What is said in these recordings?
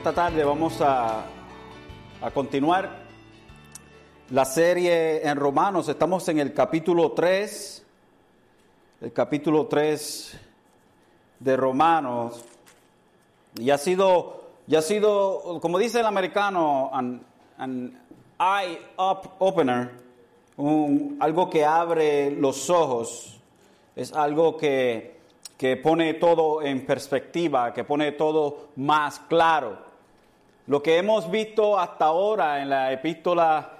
Esta tarde vamos a, a continuar la serie en Romanos. Estamos en el capítulo 3, el capítulo 3 de Romanos. Y ha sido, y ha sido como dice el americano, an, eye up opener, algo que abre los ojos. Es algo que que pone todo en perspectiva, que pone todo más claro. Lo que hemos visto hasta ahora en la epístola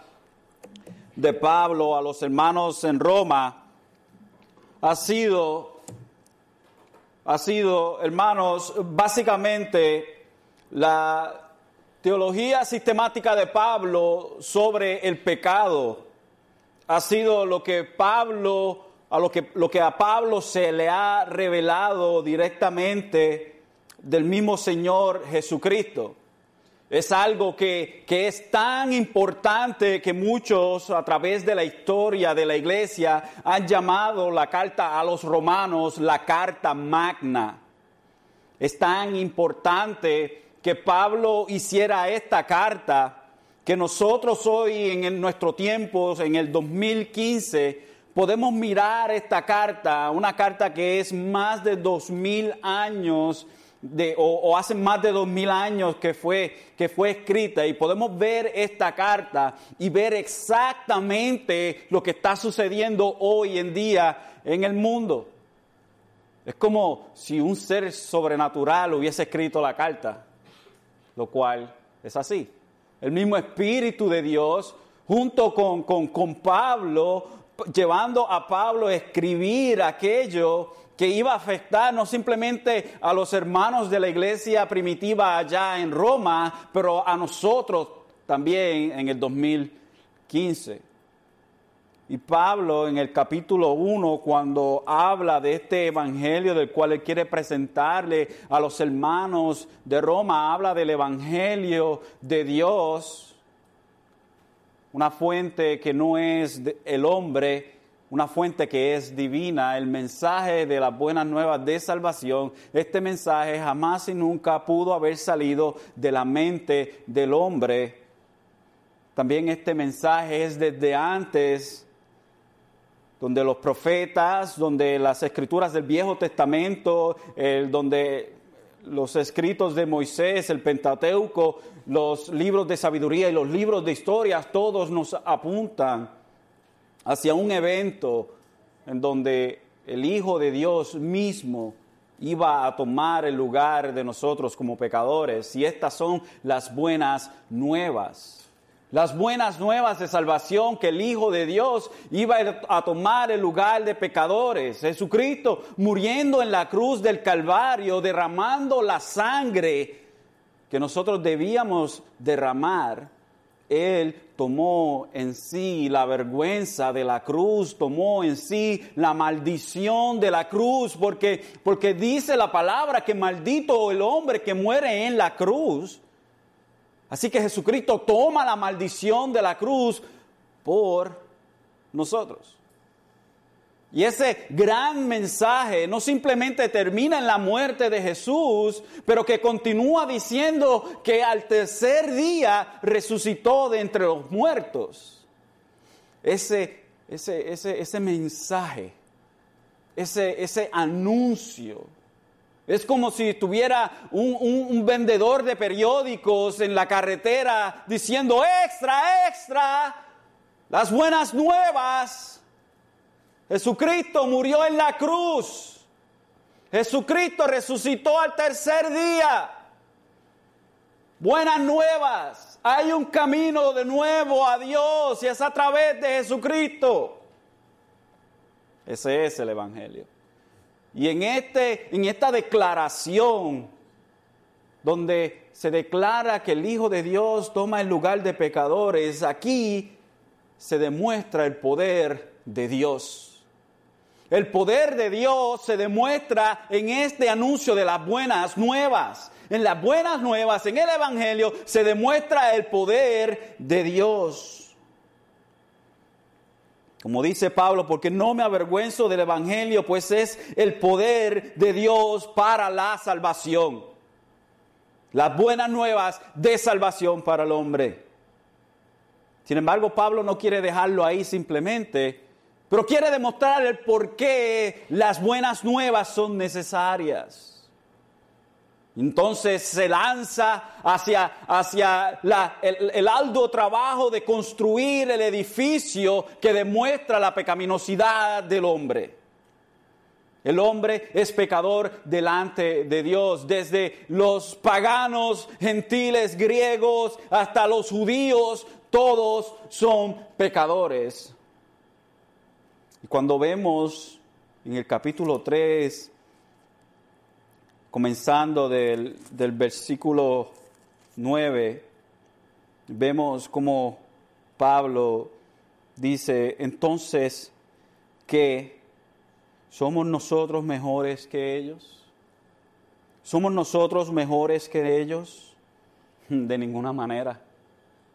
de Pablo a los hermanos en Roma ha sido, ha sido, hermanos, básicamente la teología sistemática de Pablo sobre el pecado. Ha sido lo que Pablo a lo que, lo que a Pablo se le ha revelado directamente del mismo Señor Jesucristo. Es algo que, que, es tan importante que muchos a través de la historia de la iglesia han llamado la carta a los romanos la carta magna. Es tan importante que Pablo hiciera esta carta que nosotros hoy en nuestro tiempo, en el 2015, podemos mirar esta carta, una carta que es más de dos mil años de, o, hace más de dos mil años que fue, que fue escrita y podemos ver esta carta y ver exactamente lo que está sucediendo hoy en día en el mundo. Es como si un ser sobrenatural hubiese escrito la carta, lo cual es así. El mismo Espíritu de Dios, junto con, con, con Pablo, llevando a Pablo a escribir aquello que iba a afectar no simplemente a los hermanos de la iglesia primitiva allá en Roma, pero a nosotros también en el 2015. Y Pablo en el capítulo 1, cuando habla de este evangelio del cual él quiere presentarle a los hermanos de Roma, habla del evangelio de Dios una fuente que no es el hombre, una fuente que es divina, el mensaje de las buenas nuevas de salvación, este mensaje jamás y nunca pudo haber salido de la mente del hombre. También este mensaje es desde antes, donde los profetas, donde las escrituras del Viejo Testamento, donde los escritos de Moisés, el Pentateuco, los libros de sabiduría y los libros de historias, todos nos apuntan hacia un evento en donde el Hijo de Dios mismo iba a tomar el lugar de nosotros como pecadores. Y estas son las buenas nuevas. Las buenas nuevas de salvación que el Hijo de Dios iba a tomar el lugar de pecadores. Jesucristo muriendo en la cruz del Calvario, derramando la sangre que nosotros debíamos derramar. Él tomó en sí la vergüenza de la cruz, tomó en sí la maldición de la cruz, porque, porque dice la palabra que maldito el hombre que muere en la cruz. Así que Jesucristo toma la maldición de la cruz por nosotros. Y ese gran mensaje no simplemente termina en la muerte de Jesús, pero que continúa diciendo que al tercer día resucitó de entre los muertos. Ese, ese, ese, ese mensaje, ese, ese anuncio es como si tuviera un, vendedor de periódicos en la carretera diciendo, extra, extra, las buenas nuevas. Jesucristo murió en la cruz. Jesucristo resucitó al tercer día. Buenas nuevas. Hay un camino de nuevo a Dios y es a través de Jesucristo. Ese es el Evangelio. Y en, este, en esta declaración, donde se declara que el Hijo de Dios toma el lugar de pecadores, aquí se demuestra el poder de Dios. El poder de Dios se demuestra en este anuncio de las buenas nuevas. En las buenas nuevas, en el Evangelio, se demuestra el poder de Dios. Como dice Pablo, porque no me avergüenzo del Evangelio, pues es el poder de Dios para la salvación. las buenas nuevas de salvación para el hombre. Sin embargo, Pablo no quiere dejarlo ahí simplemente, pero quiere demostrar el por qué las buenas nuevas son necesarias. Entonces se lanza hacia, hacia el, el arduo trabajo de construir el edificio que demuestra la pecaminosidad del hombre. El hombre es pecador delante de Dios, desde los paganos, gentiles, griegos, hasta los judíos, todos son pecadores. Y cuando vemos en el capítulo 3, comenzando del, del versículo 9, vemos como Pablo dice, entonces, que ¿Somos nosotros mejores que ellos? ¿Somos nosotros mejores que ellos? De ninguna manera.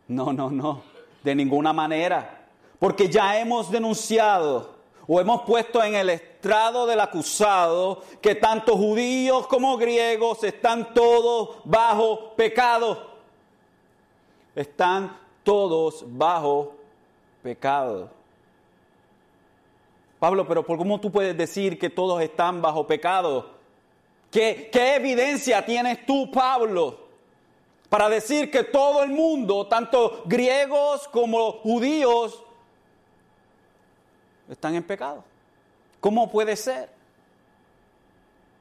No, no, no. De ninguna manera. Porque ya hemos denunciado o hemos puesto en el estrado del acusado que tanto judíos como griegos están todos bajo pecado. Están todos bajo pecado. Pablo, pero ¿por cómo tú puedes decir que todos están bajo pecado? ¿Qué, ¿Qué, evidencia tienes tú, Pablo, para decir que todo el mundo, tanto griegos como judíos, están en pecado? ¿Cómo puede ser?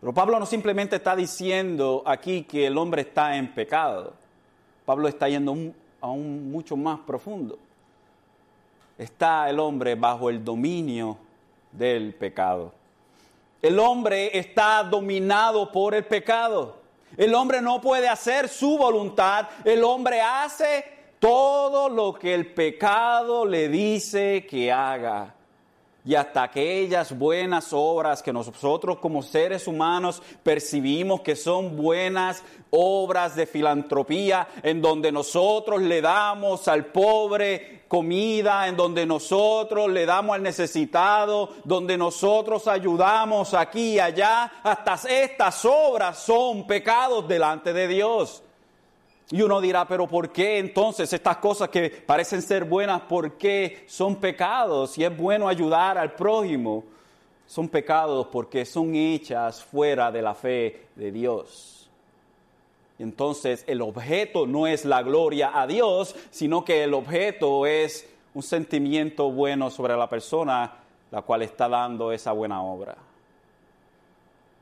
Pero Pablo no simplemente está diciendo aquí que el hombre está en pecado. Pablo está yendo aún mucho más profundo. Está el hombre bajo el dominio del pecado. El hombre está dominado por el pecado. El hombre no puede hacer su voluntad. El hombre hace todo lo que el pecado le dice que haga y hasta aquellas buenas obras que nosotros como seres humanos percibimos que son buenas obras de filantropía, en donde nosotros le damos al pobre comida, en donde nosotros le damos al necesitado, donde nosotros ayudamos aquí y allá, hasta estas obras son pecados delante de Dios. Y uno dirá, pero ¿por qué entonces estas cosas que parecen ser buenas, por qué son pecados? Si es bueno ayudar al prójimo, son pecados porque son hechas fuera de la fe de Dios. Entonces el objeto no es la gloria a Dios, sino que el objeto es un sentimiento bueno sobre la persona la cual está dando esa buena obra.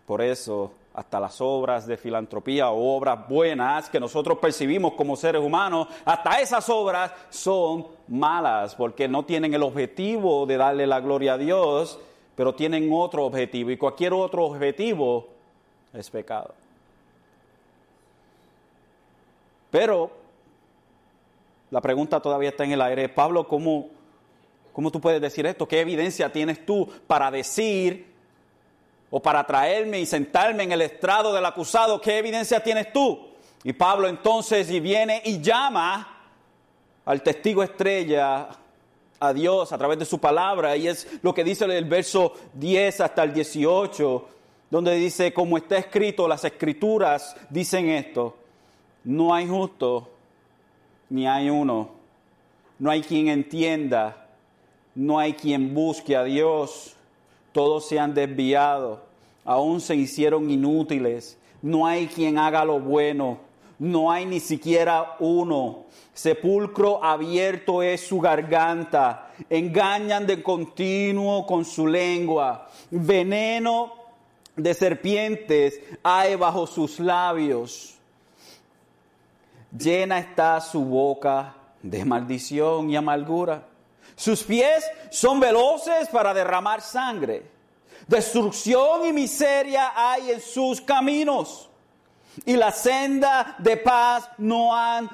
Por eso hasta las obras de filantropía o obras buenas que nosotros percibimos como seres humanos, hasta esas obras son malas porque no tienen el objetivo de darle la gloria a Dios, pero tienen otro objetivo y cualquier otro objetivo es pecado. Pero la pregunta todavía está en el aire. Pablo, ¿cómo, cómo tú puedes decir esto? ¿Qué evidencia tienes tú para decir o para traerme y sentarme en el estrado del acusado, ¿qué evidencia tienes tú? Y Pablo entonces y viene y llama al testigo estrella a Dios a través de su palabra y es lo que dice el verso 10 hasta el 18, donde dice, como está escrito, las escrituras dicen esto, no hay justo ni hay uno, no hay quien entienda, no hay quien busque a Dios todos se han desviado, aún se hicieron inútiles, no hay quien haga lo bueno, no hay ni siquiera uno. Sepulcro abierto es su garganta, engañan de continuo con su lengua, veneno de serpientes hay bajo sus labios. Llena está su boca de maldición y amargura. Sus pies son veloces para derramar sangre. Destrucción y miseria hay en sus caminos. Y la senda de paz no han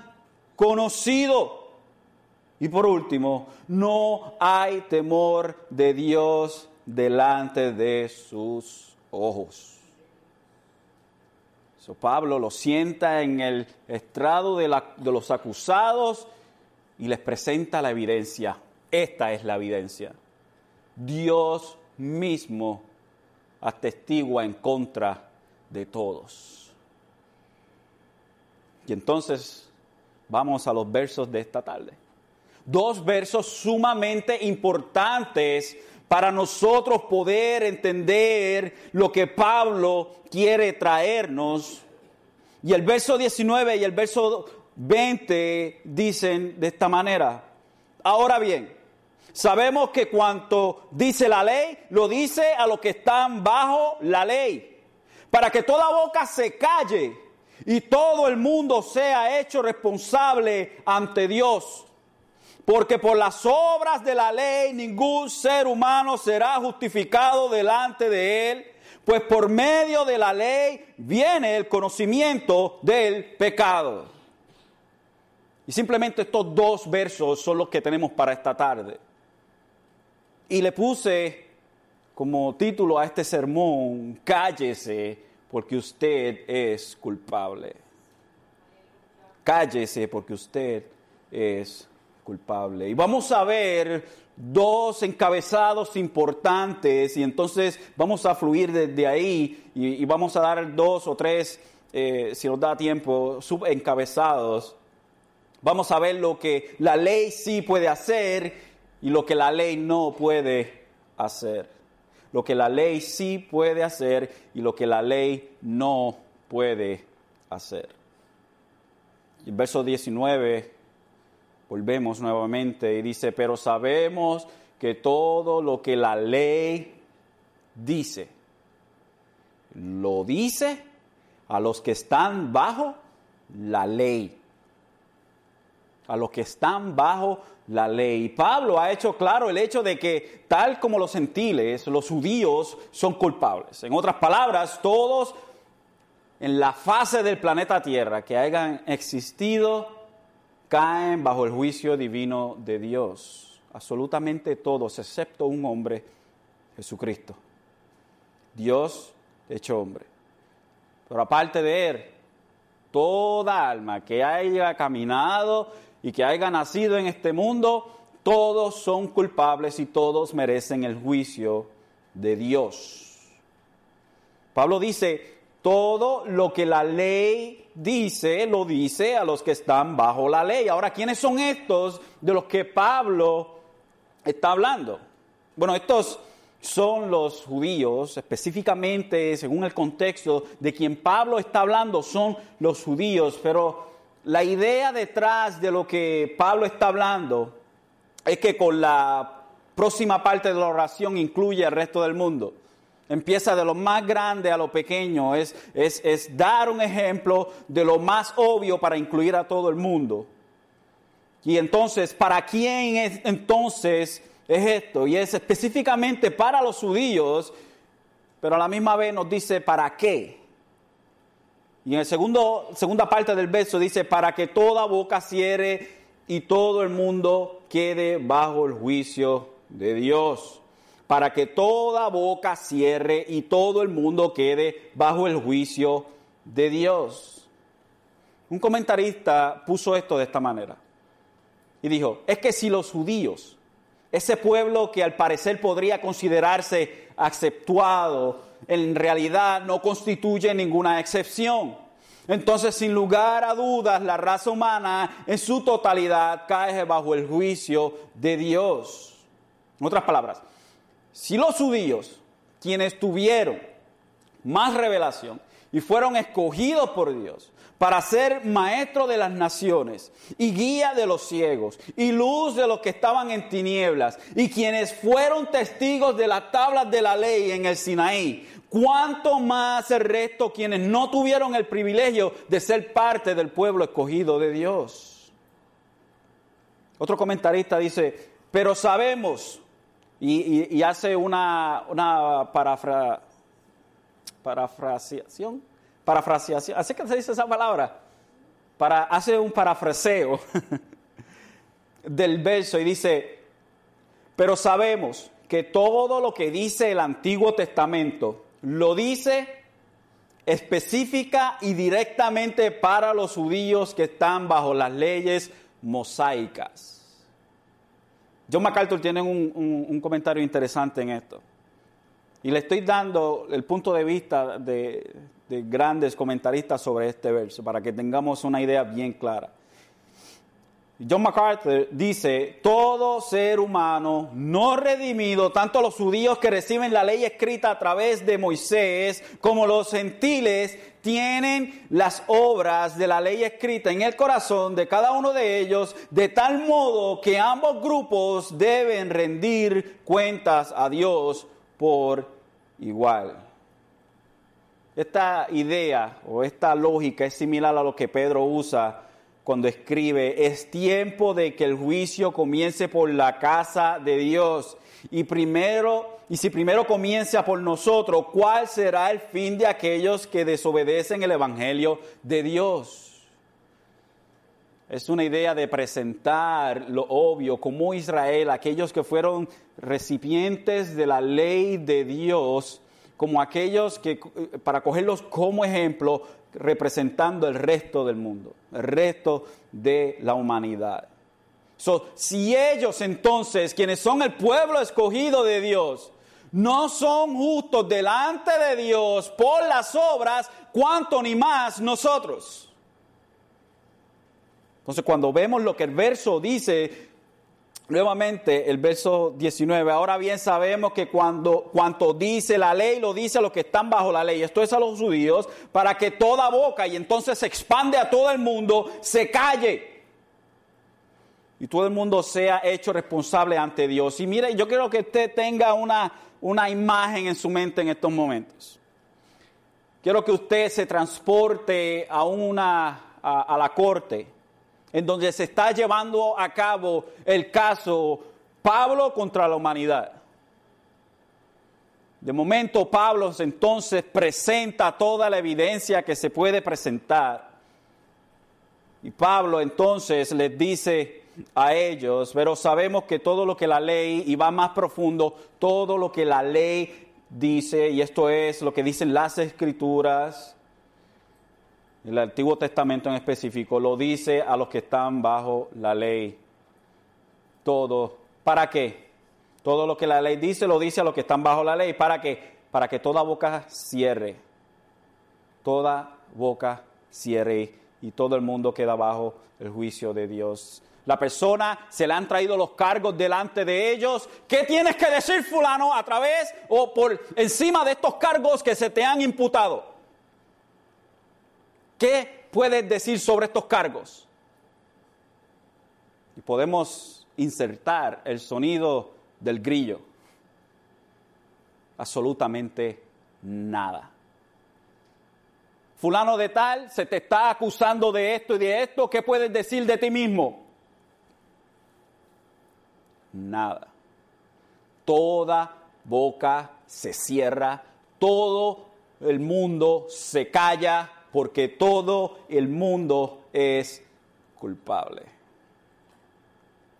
conocido. Y por último, no hay temor de Dios delante de sus ojos. So, Pablo lo sienta en el estrado de, de los acusados y les presenta la evidencia. Esta es la evidencia. Dios mismo atestigua en contra de todos. Y entonces vamos a los versos de esta tarde. Dos versos sumamente importantes para nosotros poder entender lo que Pablo quiere traernos. Y el verso 19 y el verso 20 dicen de esta manera. Ahora bien, sabemos que cuanto dice la ley, lo dice a los que están bajo la ley, para que toda boca se calle y todo el mundo sea hecho responsable ante Dios. Porque por las obras de la ley ningún ser humano será justificado delante de él, pues por medio de la ley viene el conocimiento del pecado. Y simplemente estos dos versos son los que tenemos para esta tarde. Y le puse como título a este sermón, cállese porque usted es culpable. Cállese porque usted es culpable. Y vamos a ver dos encabezados importantes y entonces vamos a fluir desde ahí y, vamos a dar dos o tres, eh, si nos da tiempo, subencabezados. Vamos a ver lo que la ley sí puede hacer y lo que la ley no puede hacer. Lo que la ley sí puede hacer y lo que la ley no puede hacer. El verso 19 Volvemos nuevamente y dice, pero sabemos que todo lo que la ley dice, lo dice a los que están bajo la ley. A los que están bajo la ley. Pablo ha hecho claro el hecho de que tal como los gentiles, los judíos son culpables. En otras palabras, todos en la fase del planeta Tierra que hayan existido caen bajo el juicio divino de Dios. Absolutamente todos, excepto un hombre, Jesucristo. Dios hecho hombre. Pero aparte de él, toda alma que haya caminado y que haya nacido en este mundo, todos son culpables y todos merecen el juicio de Dios. Pablo dice, todo lo que la ley dice, lo dice a los que están bajo la ley. Ahora, ¿quiénes son estos de los que Pablo está hablando? Bueno, estos son los judíos, específicamente según el contexto de quien Pablo está hablando, son los judíos, pero la idea detrás de lo que Pablo está hablando es que con la próxima parte de la oración incluye al resto del mundo. Empieza de lo más grande a lo pequeño. Es, es, dar un ejemplo de lo más obvio para incluir a todo el mundo. Y entonces, ¿para quién es entonces es esto? Y es específicamente para los judíos, pero a la misma vez nos dice para qué. Y en la segunda parte del verso dice, para que toda boca cierre y todo el mundo quede bajo el juicio de Dios para que toda boca cierre y todo el mundo quede bajo el juicio de Dios. Un comentarista puso esto de esta manera y dijo, es que si los judíos, ese pueblo que al parecer podría considerarse aceptuado, en realidad no constituye ninguna excepción. Entonces, sin lugar a dudas, la raza humana en su totalidad cae bajo el juicio de Dios. En otras palabras, si los judíos, quienes tuvieron más revelación y fueron escogidos por Dios para ser maestro de las naciones y guía de los ciegos y luz de los que estaban en tinieblas y quienes fueron testigos de las tablas de la ley en el Sinaí, ¿cuánto más el resto quienes no tuvieron el privilegio de ser parte del pueblo escogido de Dios? Otro comentarista dice, pero sabemos y, hace una, una parafraseación, parafraseación, así que se dice esa palabra, para, hace un parafraseo del verso y dice, pero sabemos que todo lo que dice el Antiguo Testamento lo dice específica y directamente para los judíos que están bajo las leyes mosaicas. John MacArthur tiene un, comentario interesante en esto. Y le estoy dando el punto de vista de, de grandes comentaristas sobre este verso para que tengamos una idea bien clara. John MacArthur dice, todo ser humano no redimido, tanto los judíos que reciben la ley escrita a través de Moisés, como los gentiles, tienen las obras de la ley escrita en el corazón de cada uno de ellos, de tal modo que ambos grupos deben rendir cuentas a Dios por igual. Esta idea o esta lógica es similar a lo que Pedro usa cuando escribe, es tiempo de que el juicio comience por la casa de Dios. Y primero, y si primero comienza por nosotros, ¿cuál será el fin de aquellos que desobedecen el evangelio de Dios? Es una idea de presentar lo obvio como Israel, aquellos que fueron recipientes de la ley de Dios, como aquellos que, para cogerlos como ejemplo, representando el resto del mundo, el resto de la humanidad. si ellos entonces, quienes son el pueblo escogido de Dios, no son justos delante de Dios por las obras, cuanto ni más nosotros. Entonces cuando vemos lo que el verso dice, Nuevamente el verso 19, ahora bien sabemos que cuando cuanto dice la ley, lo dice a los que están bajo la ley, esto es a los judíos, para que toda boca y entonces se expande a todo el mundo, se calle. Y todo el mundo sea hecho responsable ante Dios. Y mire, yo quiero que usted tenga una, una imagen en su mente en estos momentos. Quiero que usted se transporte a, una, a la corte en donde se está llevando a cabo el caso Pablo contra la humanidad. De momento Pablo entonces presenta toda la evidencia que se puede presentar. Y Pablo entonces les dice a ellos, pero sabemos que todo lo que la ley, y va más profundo, todo lo que la ley dice, y esto es lo que dicen las escrituras, el Antiguo Testamento en específico lo dice a los que están bajo la ley. Todo. ¿Para qué? Todo lo que la ley dice lo dice a los que están bajo la ley. ¿Para qué? Para que toda boca cierre. Toda boca cierre y todo el mundo queda bajo el juicio de Dios. La persona se le han traído los cargos delante de ellos. ¿Qué tienes que decir fulano a través o por encima de estos cargos que se te han imputado? ¿Qué puedes decir sobre estos cargos? Y podemos insertar el sonido del grillo. Absolutamente nada. Fulano de tal se te está acusando de esto y de esto. ¿Qué puedes decir de ti mismo? Nada. Toda boca se cierra, todo el mundo se calla porque todo el mundo es culpable.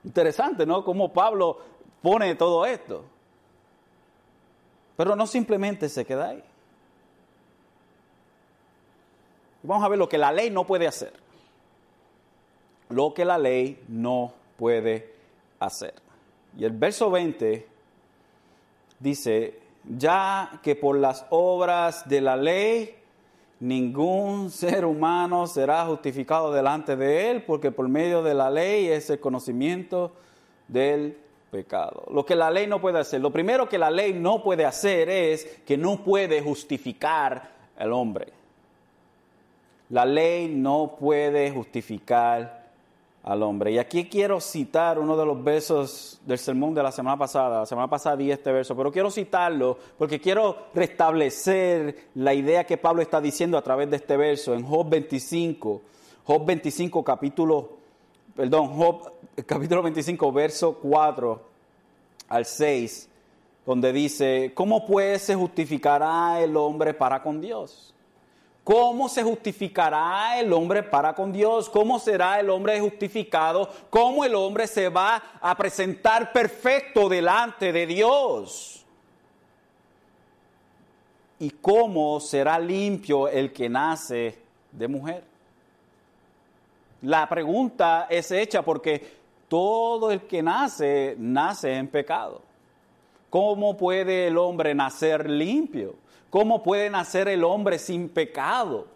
Interesante, ¿no? Cómo Pablo pone todo esto. Pero no simplemente se queda ahí. Vamos a ver lo que la ley no puede hacer. Lo que la ley no puede hacer. Y el verso 20 dice, ya que por las obras de la ley ningún ser humano será justificado delante de él, porque por medio de la ley es el conocimiento del pecado. Lo que la ley no puede hacer, lo primero que la ley no puede hacer es que no puede justificar al hombre. La ley no puede justificar al hombre. Y aquí quiero citar uno de los versos del sermón de la semana pasada. La semana pasada di este verso, pero quiero citarlo porque quiero restablecer la idea que Pablo está diciendo a través de este verso en Job 25. Job 25 capítulo, perdón, Job capítulo 25 verso 4 al 6, donde dice, ¿cómo pues se justificará el hombre para con Dios? ¿Cómo se justificará el hombre para con Dios? ¿Cómo será el hombre justificado? ¿Cómo el hombre se va a presentar perfecto delante de Dios? ¿Y cómo será limpio el que nace de mujer? La pregunta es hecha porque todo el que nace, nace en pecado. ¿Cómo puede el hombre nacer limpio? ¿Cómo puede nacer el hombre sin pecado?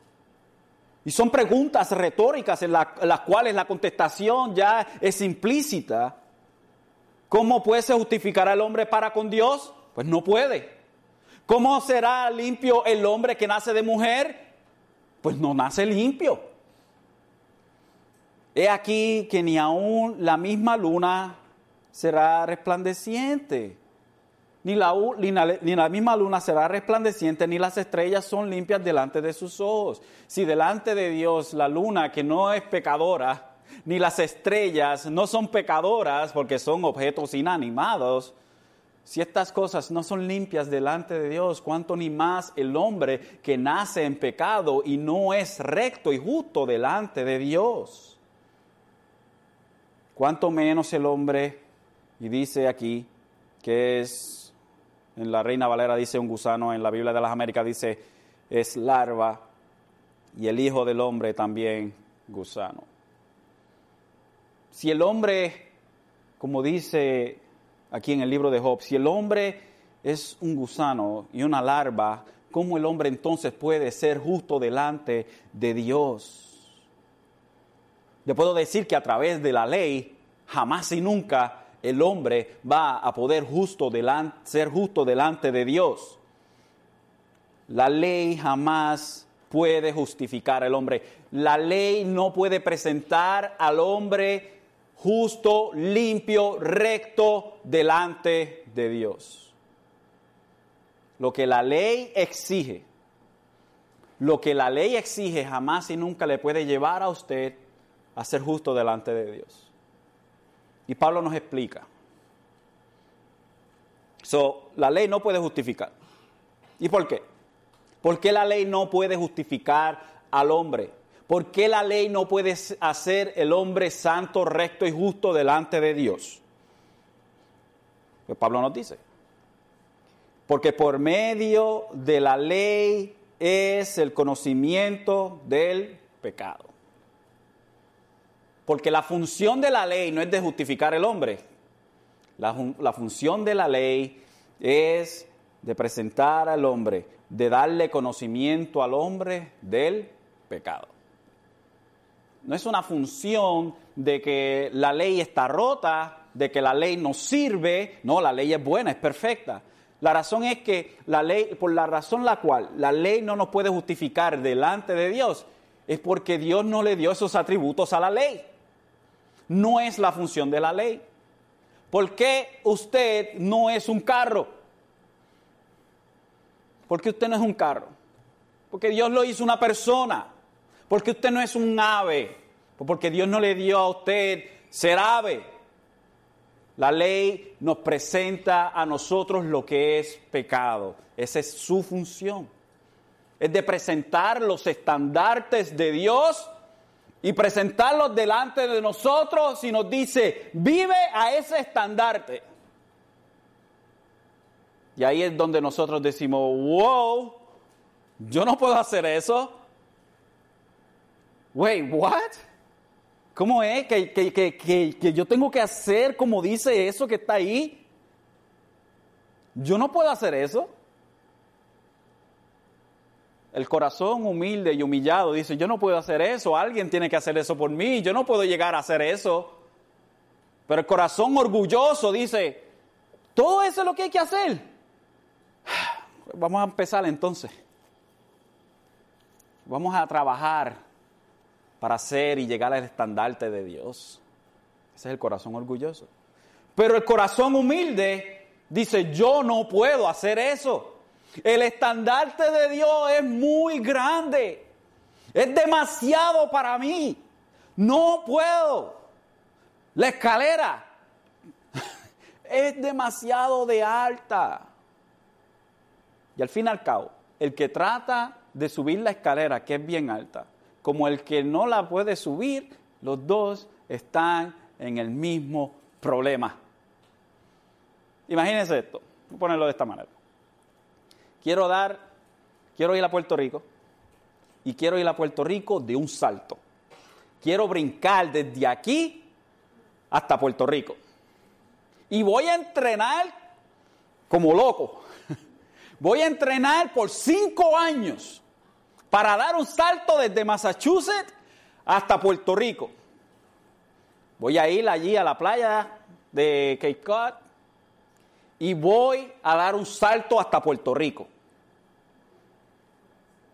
Y son preguntas retóricas en, las cuales la contestación ya es implícita. ¿Cómo puede se justificar al hombre para con Dios? Pues no puede. ¿Cómo será limpio el hombre que nace de mujer? Pues no nace limpio. He aquí que ni aún la misma luna será resplandeciente. Ni la, misma luna será resplandeciente, ni las estrellas son limpias delante de sus ojos. Si delante de Dios la luna, que no es pecadora, ni las estrellas no son pecadoras porque son objetos inanimados, si estas cosas no son limpias delante de Dios, cuánto ni más el hombre que nace en pecado y no es recto y justo delante de Dios. Cuánto menos el hombre, y dice aquí que es en la Reina Valera dice un gusano, en la Biblia de las Américas dice es larva y el Hijo del Hombre también gusano. Si el hombre, como dice aquí en el libro de Job, si el hombre es un gusano y una larva, ¿cómo el hombre entonces puede ser justo delante de Dios? Yo puedo decir que a través de la ley, jamás y nunca el hombre va a poder justo ser justo delante de Dios. La ley jamás puede justificar al hombre. La ley no puede presentar al hombre justo, limpio, recto delante de Dios. Lo que la ley exige, lo que la ley exige jamás y nunca le puede llevar a usted a ser justo delante de Dios. Y Pablo nos explica. So, la ley no puede justificar. ¿Y por qué? ¿Por qué la ley no puede justificar al hombre? ¿Por qué la ley no puede hacer el hombre santo, recto y justo delante de Dios? Pues Pablo nos dice. Porque por medio de la ley es el conocimiento del pecado. Porque la función de la ley no es de justificar el hombre. La, la, función de la ley es de presentar al hombre, de darle conocimiento al hombre del pecado. No es una función de que la ley está rota, de que la ley no sirve. No, la ley es buena, es perfecta. La razón es que la ley, por la razón la cual la ley no nos puede justificar delante de Dios, es porque Dios no le dio esos atributos a la ley no es la función de la ley. ¿Por qué usted no es un carro? Porque usted no es un carro. Porque Dios lo hizo una persona. Porque usted no es un ave. Porque Dios no le dio a usted ser ave. La ley nos presenta a nosotros lo que es pecado. Esa es su función. Es de presentar los estandartes de Dios y presentarlos delante de nosotros y nos dice, vive a ese estandarte. Y ahí es donde nosotros decimos, wow, yo no puedo hacer eso. Wait, what? ¿Cómo es que, que, yo tengo que hacer como dice eso que está ahí? Yo no puedo hacer eso. El corazón humilde y humillado dice, yo no puedo hacer eso, alguien tiene que hacer eso por mí, yo no puedo llegar a hacer eso. Pero el corazón orgulloso dice, todo eso es lo que hay que hacer. Vamos a empezar entonces. Vamos a trabajar para hacer y llegar al estandarte de Dios. Ese es el corazón orgulloso. Pero el corazón humilde dice, yo no puedo hacer eso. El estandarte de Dios es muy grande. Es demasiado para mí. No puedo. La escalera es demasiado de alta. Y al fin y al cabo, el que trata de subir la escalera, que es bien alta, como el que no la puede subir, los dos están en el mismo problema. Imagínense esto, voy ponerlo de esta manera quiero dar, quiero ir a Puerto Rico y quiero ir a Puerto Rico de un salto. Quiero brincar desde aquí hasta Puerto Rico. Y voy a entrenar como loco. Voy a entrenar por cinco años para dar un salto desde Massachusetts hasta Puerto Rico. Voy a ir allí a la playa de Cape Cod y voy a dar un salto hasta Puerto Rico.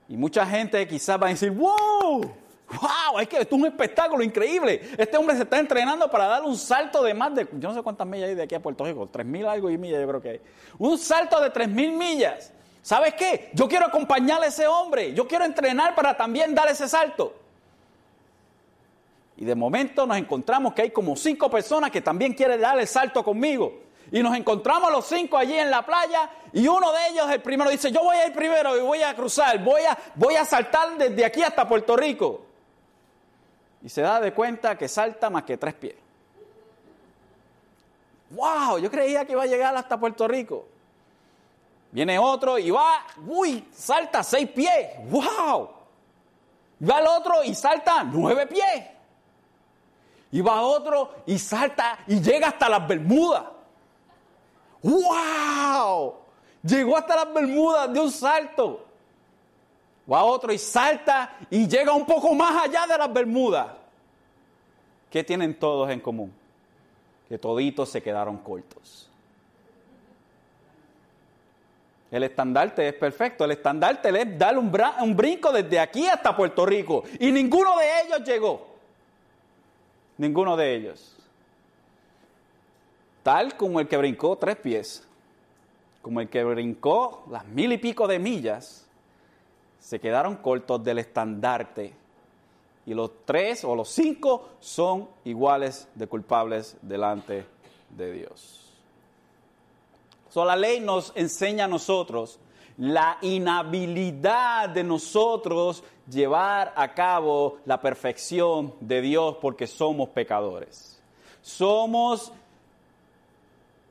Y mucha gente quizás va a decir, wow, wow, es que esto es un espectáculo increíble. Este hombre se está entrenando para dar un salto de más de, yo no sé cuántas millas hay de aquí a Puerto Rico, tres mil algo y millas yo creo que hay. Un salto de tres mil millas. ¿Sabes qué? Yo quiero acompañar a ese hombre, yo quiero entrenar para también dar ese salto. Y de momento nos encontramos que hay como cinco personas que también quieren dar el salto conmigo. Y nos encontramos los cinco allí en la playa y uno de ellos, el primero, dice, yo voy a ir primero y voy a cruzar, voy a, voy a saltar desde aquí hasta Puerto Rico. Y se da de cuenta que salta más que tres pies. ¡Wow! Yo creía que iba a llegar hasta Puerto Rico. Viene otro y va, uy, salta seis pies. ¡Wow! Va el otro y salta nueve pies. Y va otro y salta y llega hasta las Bermudas. ¡Wow! Llegó hasta las Bermudas de un salto. Va otro y salta y llega un poco más allá de las Bermudas. ¿Qué tienen todos en común? Que toditos se quedaron cortos. El estandarte es perfecto. El estandarte es dar un, un brinco desde aquí hasta Puerto Rico. Y ninguno de ellos llegó. Ninguno de ellos. Tal como el que brincó tres pies, como el que brincó las mil y pico de millas, se quedaron cortos del estandarte. Y los tres o los cinco son iguales de culpables delante de Dios. So, la ley nos enseña a nosotros la inhabilidad de nosotros llevar a cabo la perfección de Dios porque somos pecadores. Somos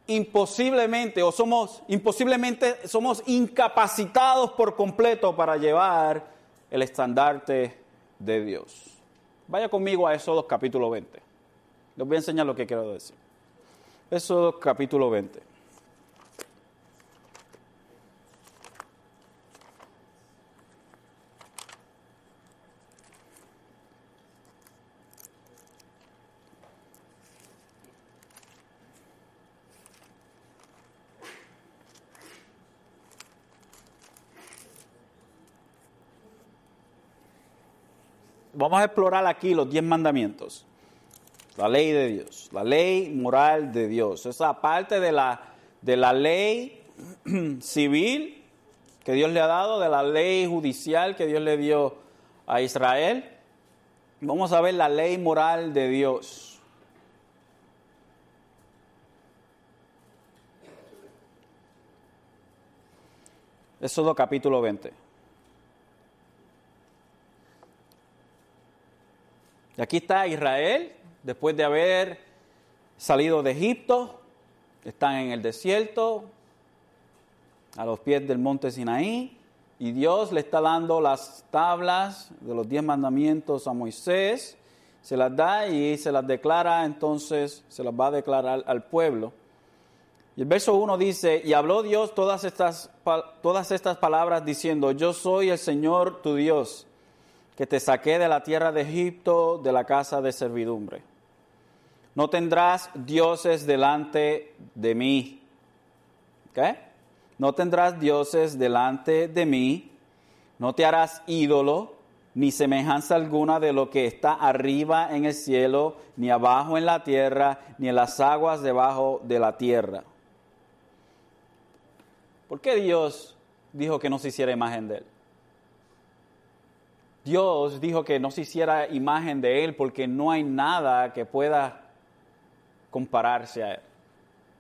imposiblemente o somos imposiblemente somos incapacitados por completo para llevar el estandarte de Dios. Vaya conmigo a Éxodo capítulo 20. Les voy a enseñar lo que quiero decir. Éxodo capítulo 20. Vamos a explorar aquí los diez mandamientos. La ley de Dios, la ley moral de Dios. Esa parte de la, de la ley civil que Dios le ha dado, de la ley judicial que Dios le dio a Israel. Vamos a ver la ley moral de Dios. Éxodo capítulo 20. Y aquí está Israel, después de haber salido de Egipto, están en el desierto, a los pies del monte Sinaí, y Dios le está dando las tablas de los diez mandamientos a Moisés, se las da y se las declara, entonces se las va a declarar al pueblo. Y el verso 1 dice, y habló Dios todas estas, todas estas palabras diciendo, yo soy el Señor tu Dios que te saqué de la tierra de Egipto, de la casa de servidumbre. No tendrás dioses delante de mí. ¿Qué? No tendrás dioses delante de mí. No te harás ídolo, ni semejanza alguna de lo que está arriba en el cielo, ni abajo en la tierra, ni en las aguas debajo de la tierra. ¿Por qué Dios dijo que no se hiciera imagen de él? Dios dijo que no se hiciera imagen de Él porque no hay nada que pueda compararse a Él.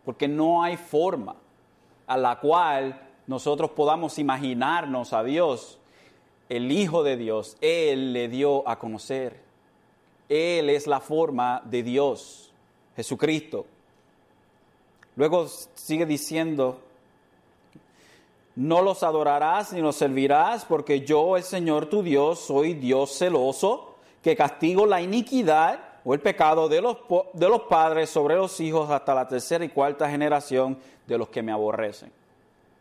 Porque no hay forma a la cual nosotros podamos imaginarnos a Dios. El Hijo de Dios, Él le dio a conocer. Él es la forma de Dios, Jesucristo. Luego sigue diciendo no los adorarás ni los servirás, porque yo, el Señor tu Dios, soy Dios celoso, que castigo la iniquidad o el pecado de los, de los padres sobre los hijos hasta la tercera y cuarta generación de los que me aborrecen.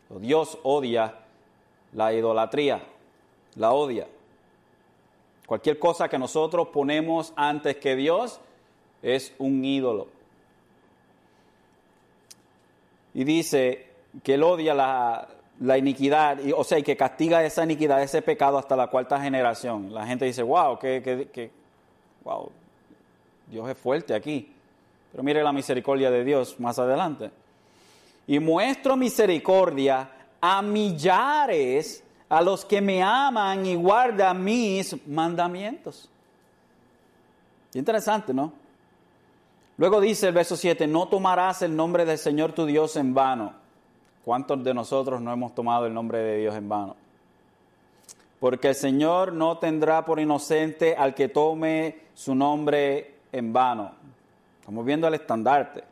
Dios odia la idolatría, la odia. Cualquier cosa que nosotros ponemos antes que Dios es un ídolo. Y dice que él odia la, la iniquidad, y, o sea, y que castiga esa iniquidad, ese pecado hasta la cuarta generación. La gente dice, wow, que, que, wow, Dios es fuerte aquí. Pero mire la misericordia de Dios más adelante. Y muestro misericordia a millares a los que me aman y guardan mis mandamientos. Interesante, ¿no? Luego dice el verso 7, no tomarás el nombre del Señor tu Dios en vano. ¿Cuántos de nosotros no hemos tomado el nombre de Dios en vano? Porque el Señor no tendrá por inocente al que tome su nombre en vano. Estamos viendo el estandarte.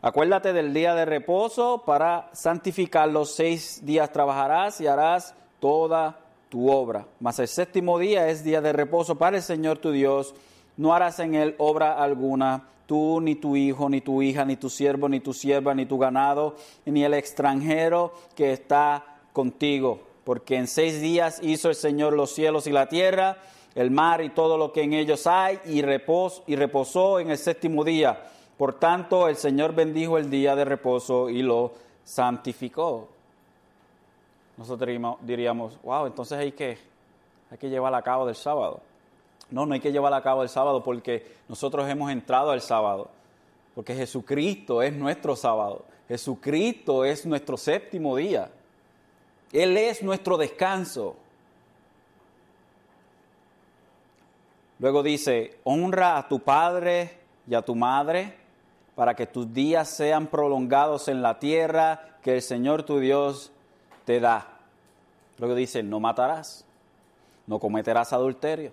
Acuérdate del día de reposo para santificarlo. Seis días trabajarás y harás toda tu obra. Mas el séptimo día es día de reposo para el Señor tu Dios. No harás en él obra alguna, tú, ni tu hijo, ni tu hija, ni tu siervo, ni tu sierva, ni tu ganado, ni el extranjero que está contigo. Porque en seis días hizo el Señor los cielos y la tierra, el mar y todo lo que en ellos hay, y, y reposó en el séptimo día. Por tanto, el Señor bendijo el día de reposo y lo santificó. Nosotros diríamos, wow, entonces hay que, hay llevar a cabo del sábado. No, no hay que llevar a cabo el sábado porque nosotros hemos entrado al sábado. Porque Jesucristo es nuestro sábado. Jesucristo es nuestro séptimo día. Él es nuestro descanso. Luego dice, honra a tu padre y a tu madre para que tus días sean prolongados en la tierra que el Señor tu Dios te da. Luego dice, no matarás, no cometerás adulterio,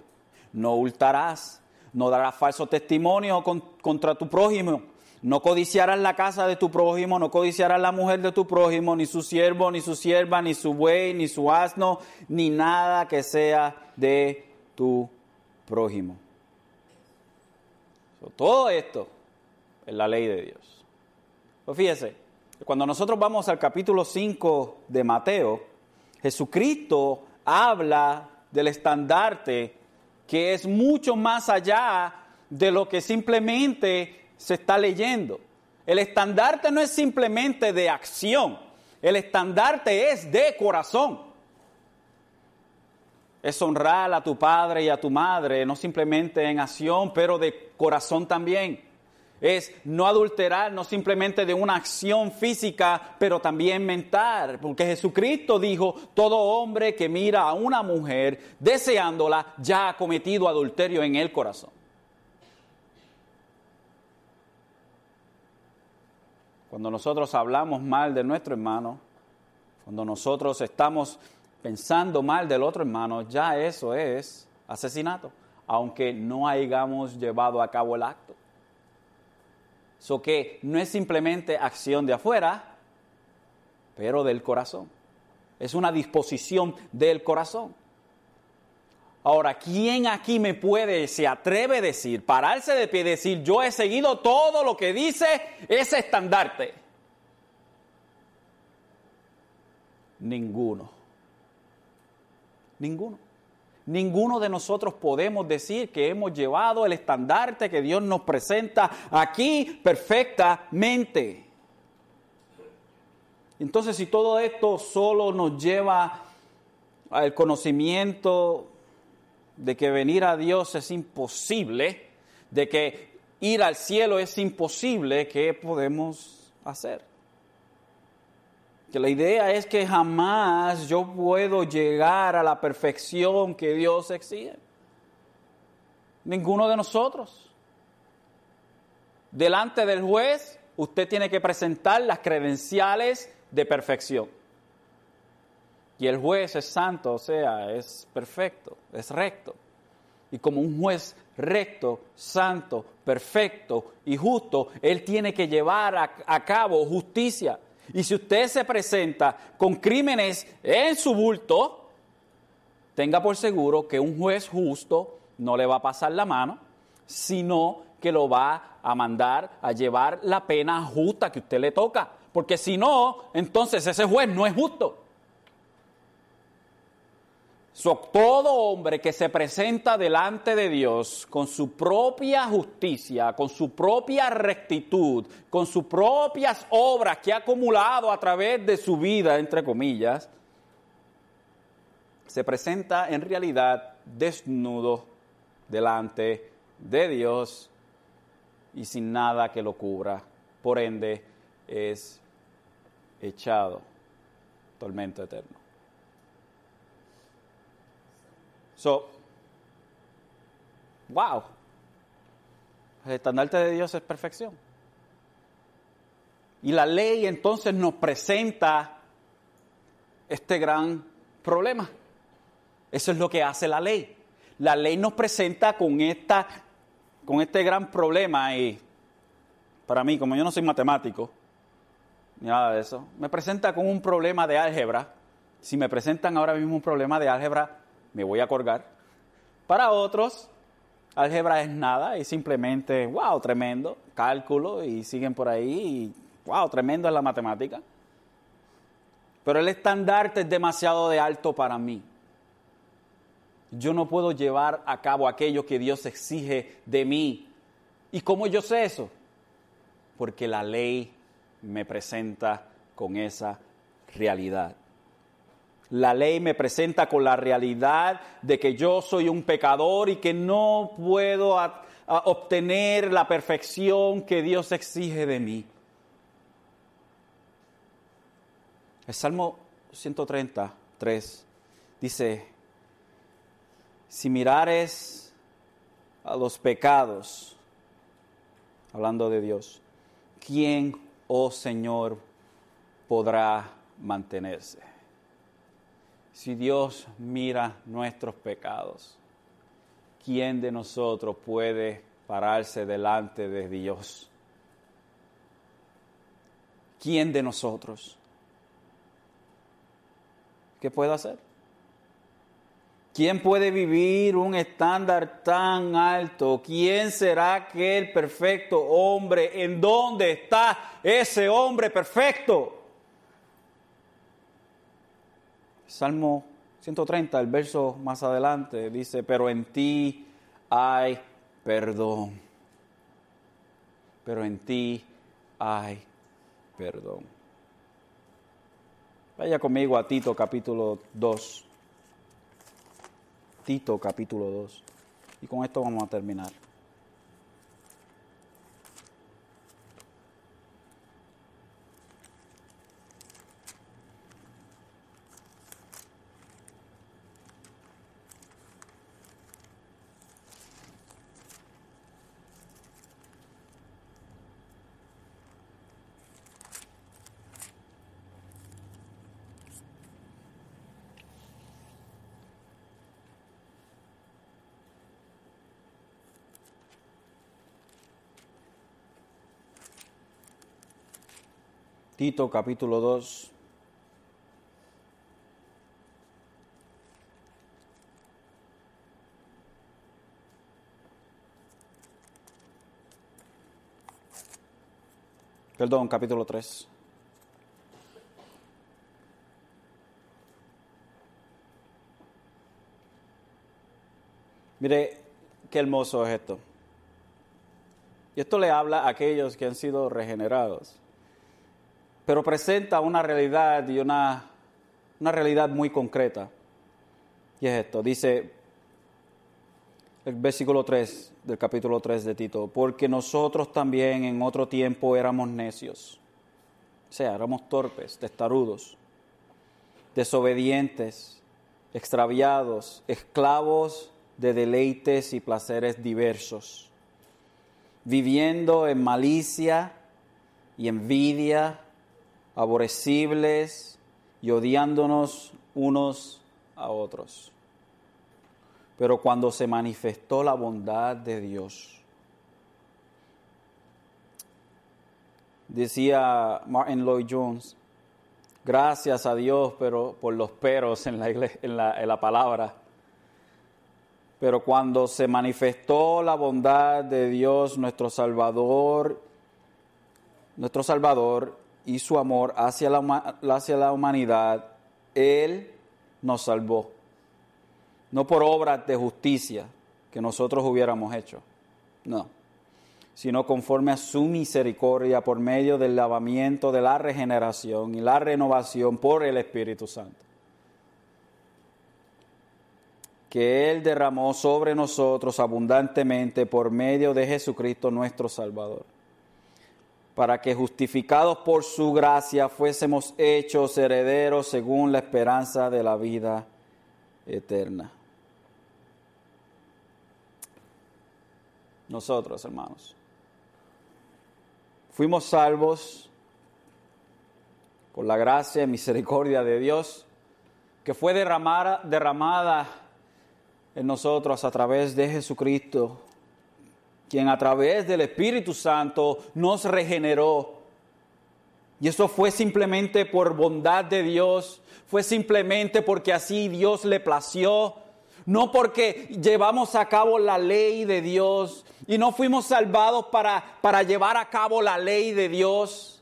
no hurtarás, no darás falso testimonio contra tu prójimo, no codiciarás la casa de tu prójimo, no codiciarás la mujer de tu prójimo, ni su siervo, ni su sierva, ni su buey, ni su asno, ni nada que sea de tu prójimo. todo esto en la ley de Dios. Pues fíjese, cuando nosotros vamos al capítulo 5 de Mateo, Jesucristo habla del estandarte que es mucho más allá de lo que simplemente se está leyendo. El estandarte no es simplemente de acción, el estandarte es de corazón. Es honrar a tu padre y a tu madre, no simplemente en acción, pero de corazón también es no adulterar, no simplemente de una acción física, pero también mental, porque Jesucristo dijo, todo hombre que mira a una mujer deseándola ya ha cometido adulterio en el corazón. Cuando nosotros hablamos mal de nuestro hermano, cuando nosotros estamos pensando mal del otro hermano, ya eso es asesinato, aunque no hayamos llevado a cabo el acto. So que no es simplemente acción de afuera, pero del corazón. Es una disposición del corazón. Ahora, ¿quién aquí me puede, se atreve a decir, pararse de pie y decir, yo he seguido todo lo que dice ese estandarte? Ninguno. Ninguno. Ninguno de nosotros podemos decir que hemos llevado el estandarte que Dios nos presenta aquí perfectamente. Entonces, si todo esto solo nos lleva al conocimiento de que venir a Dios es imposible, de que ir al cielo es imposible, ¿qué podemos hacer? Que la idea es que jamás yo puedo llegar a la perfección que Dios exige. Ninguno de nosotros. Delante del juez, usted tiene que presentar las credenciales de perfección. Y el juez es santo, o sea, es perfecto, es recto. Y como un juez recto, santo, perfecto y justo, él tiene que llevar a, a cabo justicia. Y si usted se presenta con crímenes en su bulto, tenga por seguro que un juez justo no le va a pasar la mano, sino que lo va a mandar a llevar la pena justa que usted le toca, porque si no, entonces ese juez no es justo. Todo hombre que se presenta delante de Dios con su propia justicia, con su propia rectitud, con sus propias obras que ha acumulado a través de su vida, entre comillas, se presenta en realidad desnudo delante de Dios y sin nada que lo cubra. Por ende, es echado tormento eterno. So, wow. El estandarte de Dios es perfección. Y la ley entonces nos presenta este gran problema. Eso es lo que hace la ley. La ley nos presenta con, esta, con este gran problema y para mí, como yo no soy matemático, ni nada de eso, me presenta con un problema de álgebra. Si me presentan ahora mismo un problema de álgebra, me voy a colgar. Para otros, álgebra es nada, es simplemente, wow, tremendo, cálculo y siguen por ahí y, wow, tremendo es la matemática. Pero el estandarte es demasiado de alto para mí yo no puedo llevar a cabo aquello que Dios exige de mí. ¿Y cómo yo sé eso? Porque la ley me presenta con esa realidad. La ley me presenta con la realidad de que yo soy un pecador y que no puedo obtener la perfección que Dios exige de mí. El Salmo 133 dice, si mirares a los pecados, hablando de Dios, ¿quién, oh Señor, podrá mantenerse? Si Dios mira nuestros pecados, ¿quién de nosotros puede pararse delante de Dios? ¿Quién de nosotros? ¿Qué puede hacer? ¿Quién puede vivir un estándar tan alto? ¿Quién será aquel perfecto hombre? ¿En dónde está ese hombre perfecto? Salmo 130, el verso más adelante, dice, pero en ti hay perdón. Pero en ti hay perdón. Vaya conmigo a Tito capítulo 2. Tito capítulo 2. Y con esto vamos a terminar. Tito capítulo 2. Perdón, capítulo 3. Mire qué hermoso es esto. Y esto le habla a aquellos que han sido regenerados pero presenta una realidad y una, una realidad muy concreta. Y es esto, dice el versículo 3 del capítulo 3 de Tito, porque nosotros también en otro tiempo éramos necios, o sea, éramos torpes, testarudos, desobedientes, extraviados, esclavos de deleites y placeres diversos, viviendo en malicia y envidia aborrecibles y odiándonos unos a otros. Pero cuando se manifestó la bondad de Dios, decía Martin Lloyd Jones, gracias a Dios pero por los peros en la, en la, en la palabra. Pero cuando se manifestó la bondad de Dios, nuestro Salvador, nuestro Salvador, y su amor hacia la, hacia la humanidad, Él nos salvó. No por obras de justicia que nosotros hubiéramos hecho, no, sino conforme a su misericordia por medio del lavamiento de la regeneración y la renovación por el Espíritu Santo que Él derramó sobre nosotros abundantemente por medio de Jesucristo nuestro Salvador, para que justificados por su gracia fuésemos hechos herederos según la esperanza de la vida eterna. Nosotros, hermanos, fuimos salvos por la gracia y misericordia de Dios, que fue derramada, derramada en nosotros a través de Jesucristo, quien a través del Espíritu Santo nos regeneró. Y eso fue simplemente por bondad de Dios, fue simplemente porque así Dios le plació, no porque llevamos a cabo la ley de Dios y no fuimos salvados para, para llevar a cabo la ley de Dios,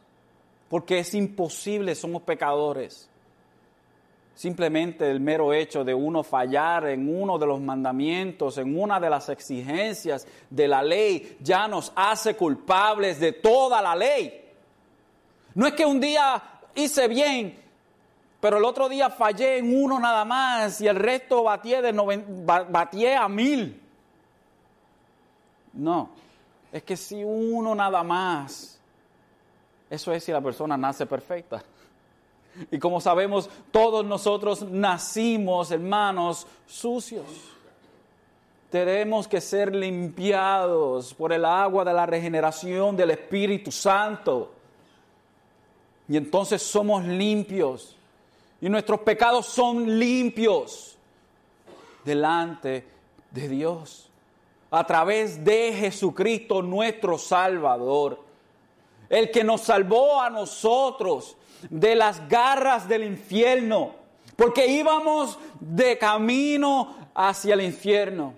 porque es imposible, somos pecadores. Simplemente el mero hecho de uno fallar en uno de los mandamientos, en una de las exigencias de la ley, ya nos hace culpables de toda la ley. No es que un día hice bien, pero el otro día fallé en uno nada más y el resto batié, de a mil. No, es que si uno nada más, eso es si la persona nace perfecta. Y como sabemos, todos nosotros nacimos, hermanos, sucios. Tenemos que ser limpiados por el agua de la regeneración del Espíritu Santo. Y entonces somos limpios. Y nuestros pecados son limpios delante de Dios. A través de Jesucristo nuestro Salvador. El que nos salvó a nosotros de las garras del infierno, porque íbamos de camino hacia el infierno.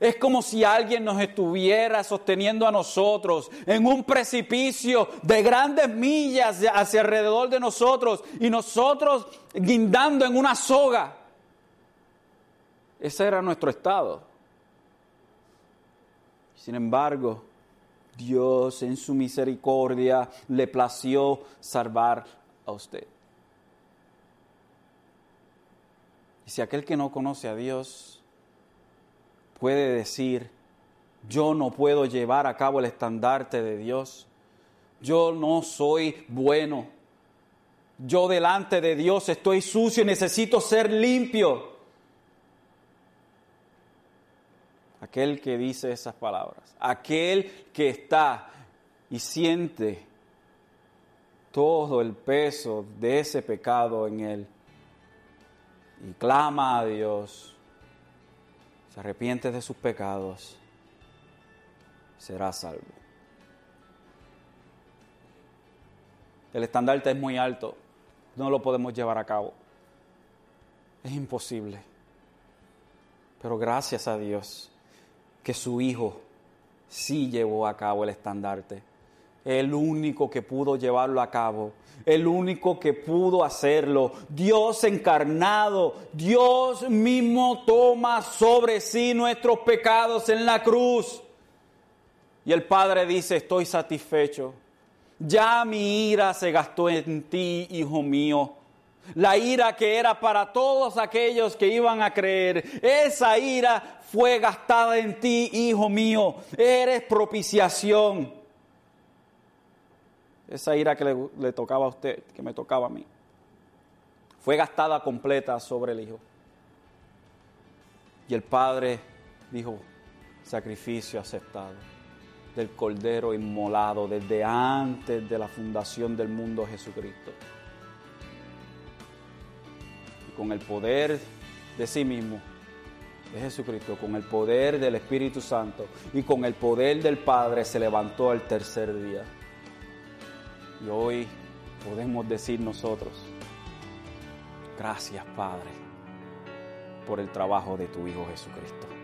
Es como si alguien nos estuviera sosteniendo a nosotros en un precipicio de grandes millas hacia alrededor de nosotros y nosotros guindando en una soga. Ese era nuestro estado. Sin embargo, Dios en su misericordia le plació salvar a usted. Y si aquel que no conoce a Dios puede decir, yo no puedo llevar a cabo el estandarte de Dios, yo no soy bueno, yo delante de Dios estoy sucio y necesito ser limpio. Aquel que dice esas palabras, aquel que está y siente todo el peso de ese pecado en él y clama a Dios, se arrepiente de sus pecados, será salvo. El estandarte es muy alto, no lo podemos llevar a cabo. Es imposible. Pero gracias a Dios que su Hijo sí llevó a cabo el estandarte el único que pudo llevarlo a cabo, el único que pudo hacerlo. Dios encarnado, Dios mismo toma sobre sí nuestros pecados en la cruz. Y el Padre dice, estoy satisfecho. Ya mi ira se gastó en ti, hijo mío. La ira que era para todos aquellos que iban a creer, esa ira fue gastada en ti, hijo mío. Eres propiciación esa ira que le, tocaba a usted, que me tocaba a mí, fue gastada completa sobre el Hijo. Y el Padre dijo, sacrificio aceptado del Cordero inmolado desde antes de la fundación del mundo Jesucristo. Y con el poder de sí mismo, de Jesucristo, con el poder del Espíritu Santo y con el poder del Padre se levantó al tercer día. Y hoy podemos decir nosotros, gracias Padre por el trabajo de tu Hijo Jesucristo.